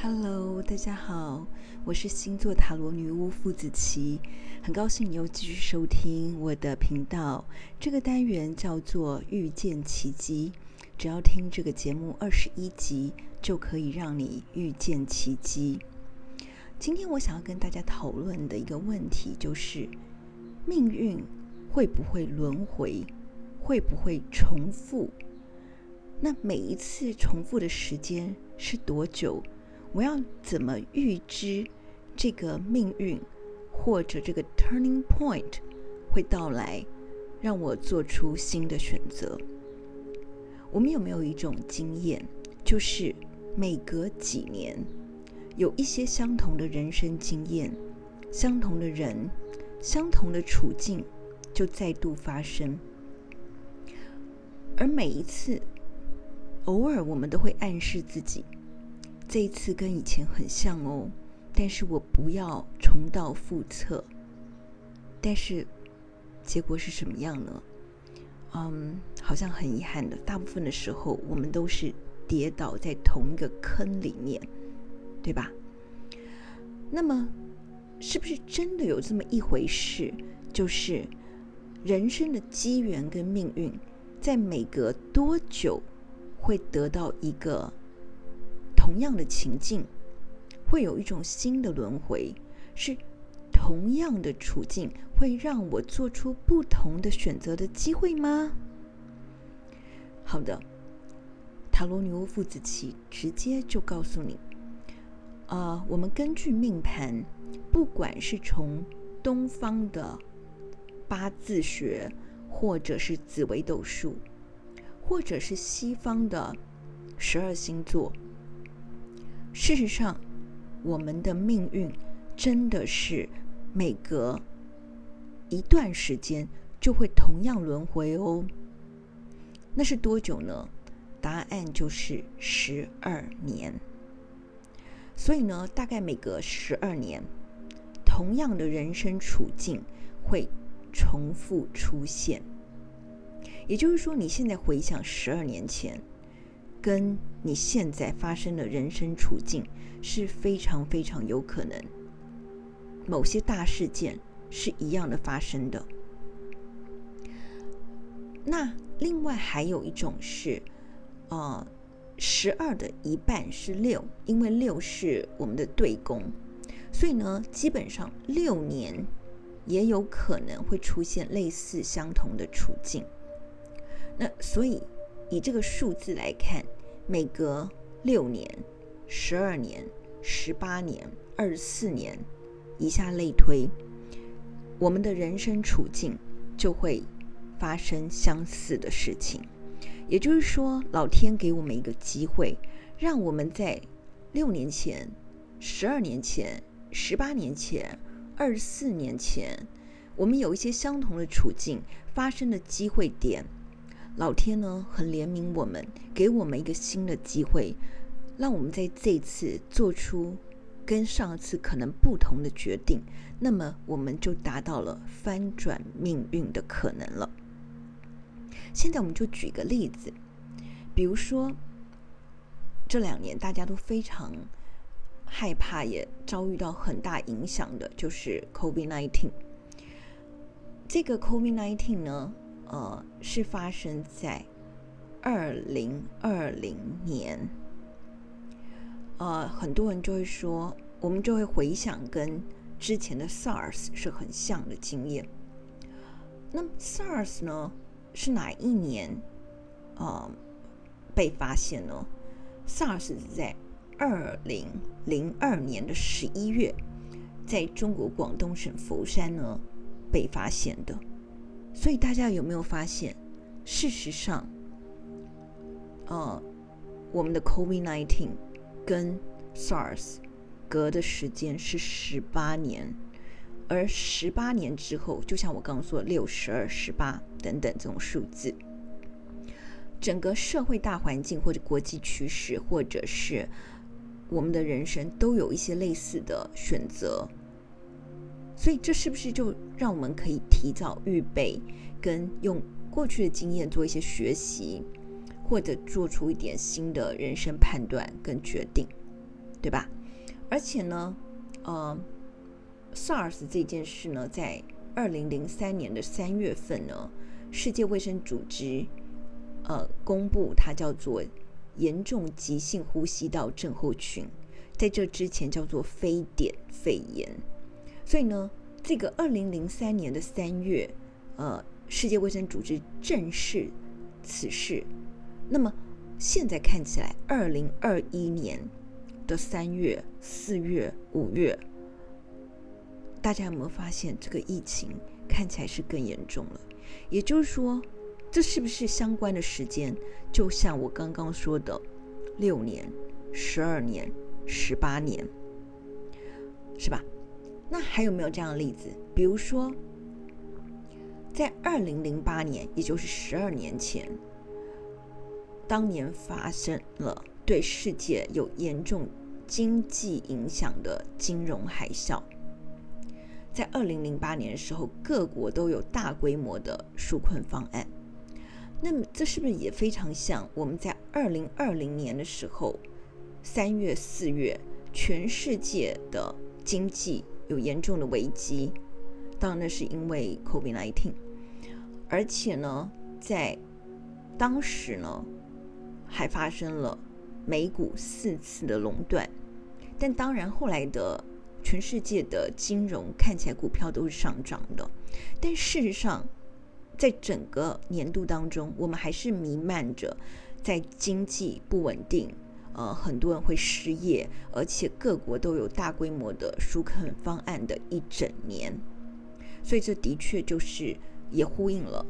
Hello，大家好，我是星座塔罗女巫傅子琪，很高兴你又继续收听我的频道。这个单元叫做遇见奇迹，只要听这个节目二十一集，就可以让你遇见奇迹。今天我想要跟大家讨论的一个问题就是：命运会不会轮回？会不会重复？那每一次重复的时间是多久？我要怎么预知这个命运或者这个 turning point 会到来，让我做出新的选择？我们有没有一种经验，就是每隔几年有一些相同的人生经验、相同的人、相同的处境就再度发生，而每一次，偶尔我们都会暗示自己。这一次跟以前很像哦，但是我不要重蹈覆辙。但是结果是什么样呢？嗯，好像很遗憾的，大部分的时候我们都是跌倒在同一个坑里面，对吧？那么，是不是真的有这么一回事？就是人生的机缘跟命运，在每隔多久会得到一个？同样的情境，会有一种新的轮回，是同样的处境，会让我做出不同的选择的机会吗？好的，塔罗女巫傅子棋直接就告诉你，啊、呃，我们根据命盘，不管是从东方的八字学，或者是紫微斗数，或者是西方的十二星座。事实上，我们的命运真的是每隔一段时间就会同样轮回哦。那是多久呢？答案就是十二年。所以呢，大概每隔十二年，同样的人生处境会重复出现。也就是说，你现在回想十二年前。跟你现在发生的人生处境是非常非常有可能，某些大事件是一样的发生的。那另外还有一种是，呃，十二的一半是六，因为六是我们的对宫，所以呢，基本上六年也有可能会出现类似相同的处境。那所以。以这个数字来看，每隔六年、十二年、十八年、二十四年，以下类推，我们的人生处境就会发生相似的事情。也就是说，老天给我们一个机会，让我们在六年前、十二年前、十八年前、二十四年前，我们有一些相同的处境发生的机会点。老天呢，很怜悯我们，给我们一个新的机会，让我们在这次做出跟上次可能不同的决定，那么我们就达到了翻转命运的可能了。现在我们就举个例子，比如说这两年大家都非常害怕，也遭遇到很大影响的，就是 COVID-19。这个 COVID-19 呢，呃，是发生在二零二零年。呃，很多人就会说，我们就会回想跟之前的 SARS 是很像的经验。那么 SARS 呢，是哪一年呃被发现呢？SARS 在二零零二年的十一月，在中国广东省佛山呢被发现的。所以大家有没有发现，事实上，呃，我们的 COVID-19 跟 SARS 隔的时间是十八年，而十八年之后，就像我刚刚说六、十二、十八等等这种数字，整个社会大环境或者国际趋势，或者是我们的人生，都有一些类似的选择。所以，这是不是就让我们可以提早预备，跟用过去的经验做一些学习，或者做出一点新的人生判断跟决定？对吧？而且呢，呃，SARS 这件事呢，在二零零三年的三月份呢，世界卫生组织呃公布它叫做严重急性呼吸道症候群，在这之前叫做非典肺炎。所以呢，这个二零零三年的三月，呃，世界卫生组织正式此事。那么现在看起来，二零二一年的三月、四月、五月，大家有没有发现这个疫情看起来是更严重了？也就是说，这是不是相关的时间？就像我刚刚说的，六年、十二年、十八年，是吧？那还有没有这样的例子？比如说，在二零零八年，也就是十二年前，当年发生了对世界有严重经济影响的金融海啸。在二零零八年的时候，各国都有大规模的纾困方案。那么，这是不是也非常像我们在二零二零年的时候，三月、四月，全世界的经济？有严重的危机，当然那是因为 COVID-19，而且呢，在当时呢，还发生了美股四次的垄断，但当然后来的全世界的金融看起来股票都是上涨的，但事实上，在整个年度当中，我们还是弥漫着在经济不稳定。呃，很多人会失业，而且各国都有大规模的纾困方案的一整年，所以这的确就是也呼应了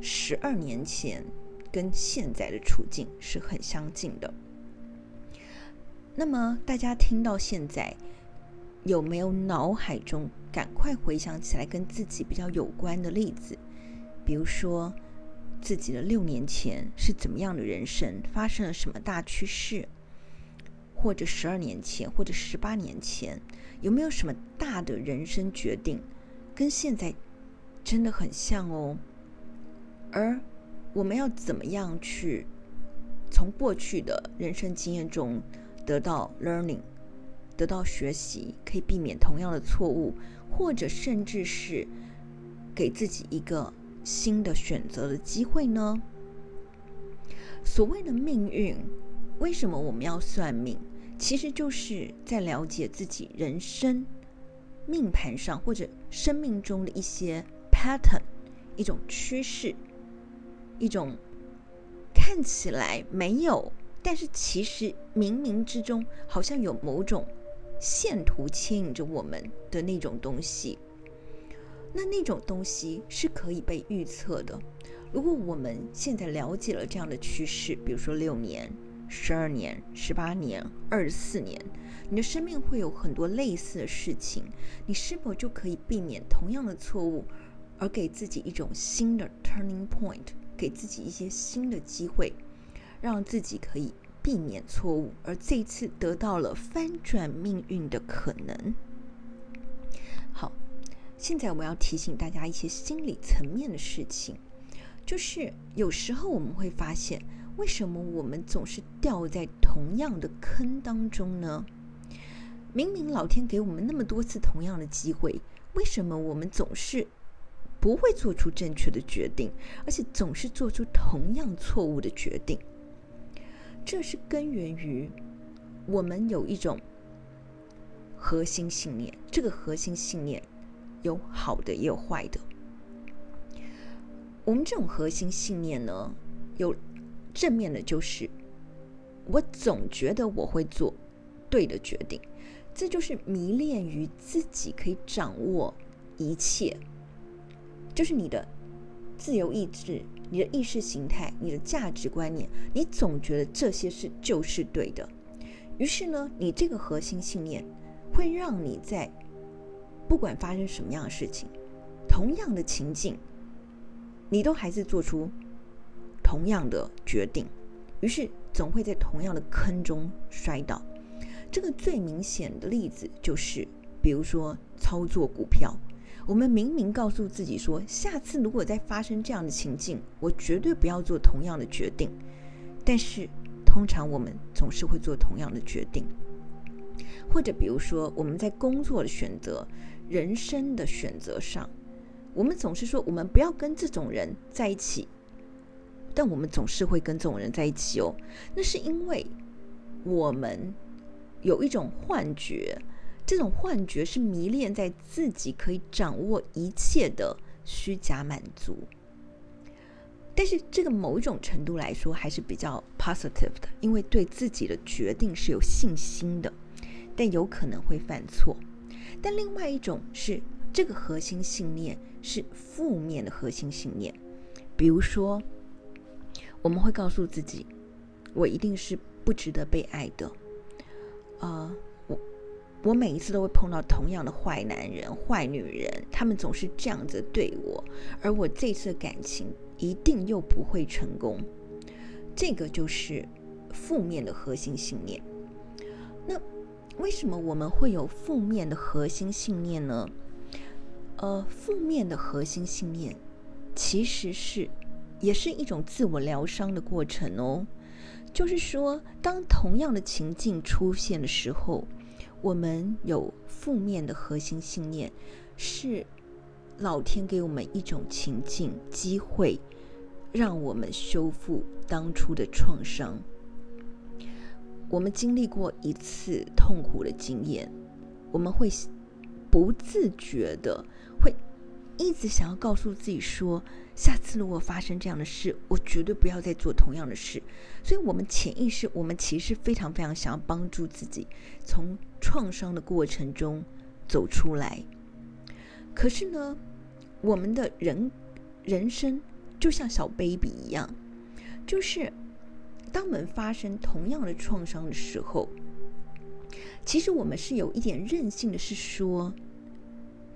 十二年前跟现在的处境是很相近的。那么大家听到现在，有没有脑海中赶快回想起来跟自己比较有关的例子？比如说自己的六年前是怎么样的人生，发生了什么大趋势？或者十二年前，或者十八年前，有没有什么大的人生决定，跟现在真的很像哦？而我们要怎么样去从过去的人生经验中得到 learning，得到学习，可以避免同样的错误，或者甚至是给自己一个新的选择的机会呢？所谓的命运。为什么我们要算命？其实就是在了解自己人生命盘上或者生命中的一些 pattern，一种趋势，一种看起来没有，但是其实冥冥之中好像有某种线图牵引着我们的那种东西。那那种东西是可以被预测的。如果我们现在了解了这样的趋势，比如说六年。十二年、十八年、二十四年，你的生命会有很多类似的事情，你是否就可以避免同样的错误，而给自己一种新的 turning point，给自己一些新的机会，让自己可以避免错误，而这一次得到了翻转命运的可能？好，现在我要提醒大家一些心理层面的事情，就是有时候我们会发现。为什么我们总是掉在同样的坑当中呢？明明老天给我们那么多次同样的机会，为什么我们总是不会做出正确的决定，而且总是做出同样错误的决定？这是根源于我们有一种核心信念，这个核心信念有好的也有坏的。我们这种核心信念呢，有。正面的就是，我总觉得我会做对的决定，这就是迷恋于自己可以掌握一切，就是你的自由意志、你的意识形态、你的价值观念，你总觉得这些事就是对的。于是呢，你这个核心信念会让你在不管发生什么样的事情，同样的情境，你都还是做出。同样的决定，于是总会在同样的坑中摔倒。这个最明显的例子就是，比如说操作股票，我们明明告诉自己说，下次如果再发生这样的情境，我绝对不要做同样的决定。但是通常我们总是会做同样的决定。或者比如说我们在工作的选择、人生的选择上，我们总是说我们不要跟这种人在一起，但我们总是会跟这种人在一起哦。那是因为我们有一种幻觉，这种幻觉是迷恋在自己可以掌握一切的虚假满足。但是这个某一种程度来说还是比较 positive 的，因为对自己的决定是有信心的，但有可能会犯错。但另外一种是这个核心信念是负面的核心信念，比如说我们会告诉自己，我一定是不值得被爱的，呃，我我每一次都会碰到同样的坏男人、坏女人，他们总是这样子对我，而我这次感情。一定又不会成功，这个就是负面的核心信念。那为什么我们会有负面的核心信念呢？呃，负面的核心信念其实是也是一种自我疗伤的过程哦。就是说，当同样的情境出现的时候，我们有负面的核心信念，是老天给我们一种情境机会。让我们修复当初的创伤。我们经历过一次痛苦的经验，我们会不自觉的会一直想要告诉自己说：下次如果发生这样的事，我绝对不要再做同样的事。所以，我们潜意识，我们其实非常非常想要帮助自己从创伤的过程中走出来。可是呢，我们的人人生。就像小 baby 一样，就是当我们发生同样的创伤的时候，其实我们是有一点任性的，是说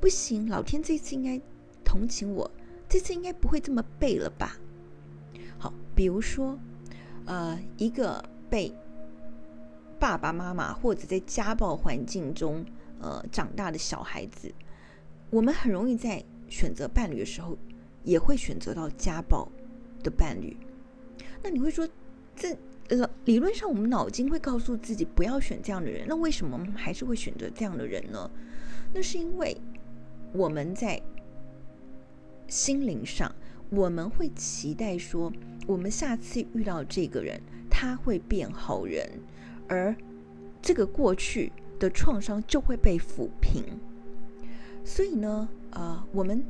不行，老天这次应该同情我，这次应该不会这么背了吧？好，比如说，呃，一个被爸爸妈妈或者在家暴环境中呃长大的小孩子，我们很容易在选择伴侣的时候。也会选择到家暴的伴侣，那你会说，这理论上我们脑筋会告诉自己不要选这样的人，那为什么还是会选择这样的人呢？那是因为我们在心灵上，我们会期待说，我们下次遇到这个人，他会变好人，而这个过去的创伤就会被抚平。所以呢，呃，我们。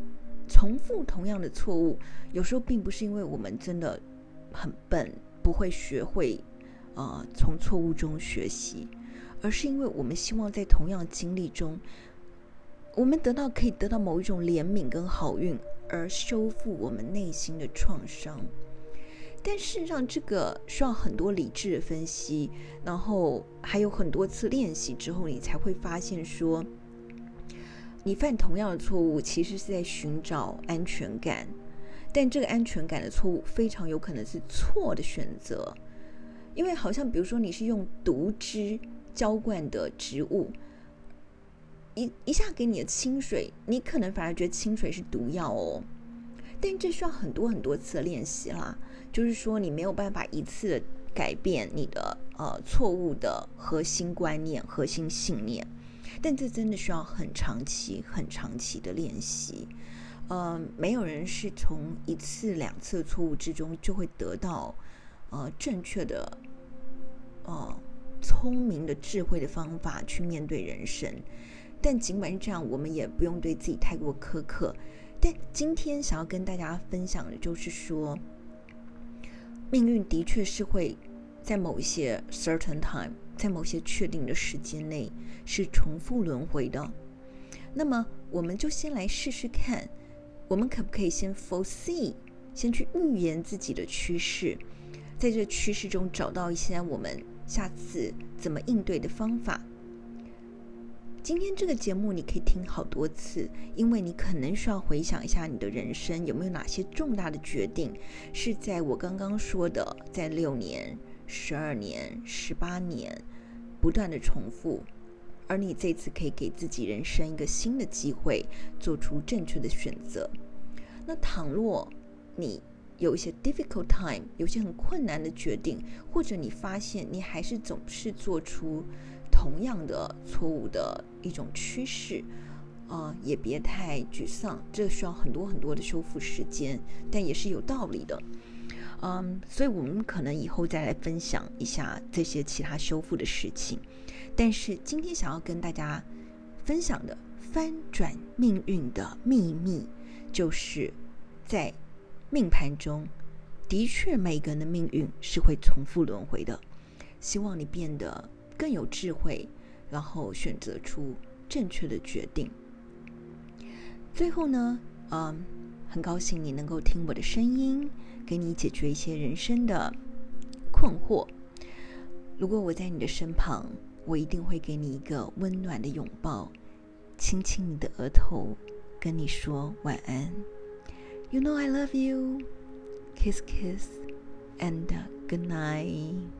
重复同样的错误，有时候并不是因为我们真的很笨，不会学会，呃，从错误中学习，而是因为我们希望在同样经历中，我们得到可以得到某一种怜悯跟好运，而修复我们内心的创伤。但事实上，这个需要很多理智的分析，然后还有很多次练习之后，你才会发现说。你犯同样的错误，其实是在寻找安全感，但这个安全感的错误非常有可能是错的选择，因为好像比如说你是用毒汁浇灌的植物，一一下给你的清水，你可能反而觉得清水是毒药哦，但这需要很多很多次的练习啦，就是说你没有办法一次改变你的呃错误的核心观念、核心信念。但这真的需要很长期、很长期的练习。呃，没有人是从一次两次错误之中就会得到呃正确的、呃聪明的、智慧的方法去面对人生。但尽管是这样，我们也不用对自己太过苛刻。但今天想要跟大家分享的就是说，命运的确是会在某一些 certain time。在某些确定的时间内是重复轮回的，那么我们就先来试试看，我们可不可以先 foresee，先去预言自己的趋势，在这趋势中找到一些我们下次怎么应对的方法。今天这个节目你可以听好多次，因为你可能需要回想一下你的人生有没有哪些重大的决定是在我刚刚说的，在六年。十二年、十八年，不断的重复，而你这次可以给自己人生一个新的机会，做出正确的选择。那倘若你有一些 difficult time，有些很困难的决定，或者你发现你还是总是做出同样的错误的一种趋势，啊、呃，也别太沮丧，这需要很多很多的修复时间，但也是有道理的。嗯，所以我们可能以后再来分享一下这些其他修复的事情。但是今天想要跟大家分享的翻转命运的秘密，就是在命盘中，的确每个人的命运是会重复轮回的。希望你变得更有智慧，然后选择出正确的决定。最后呢，嗯，很高兴你能够听我的声音。给你解决一些人生的困惑。如果我在你的身旁，我一定会给你一个温暖的拥抱，亲亲你的额头，跟你说晚安。You know I love you. Kiss, kiss, and good night.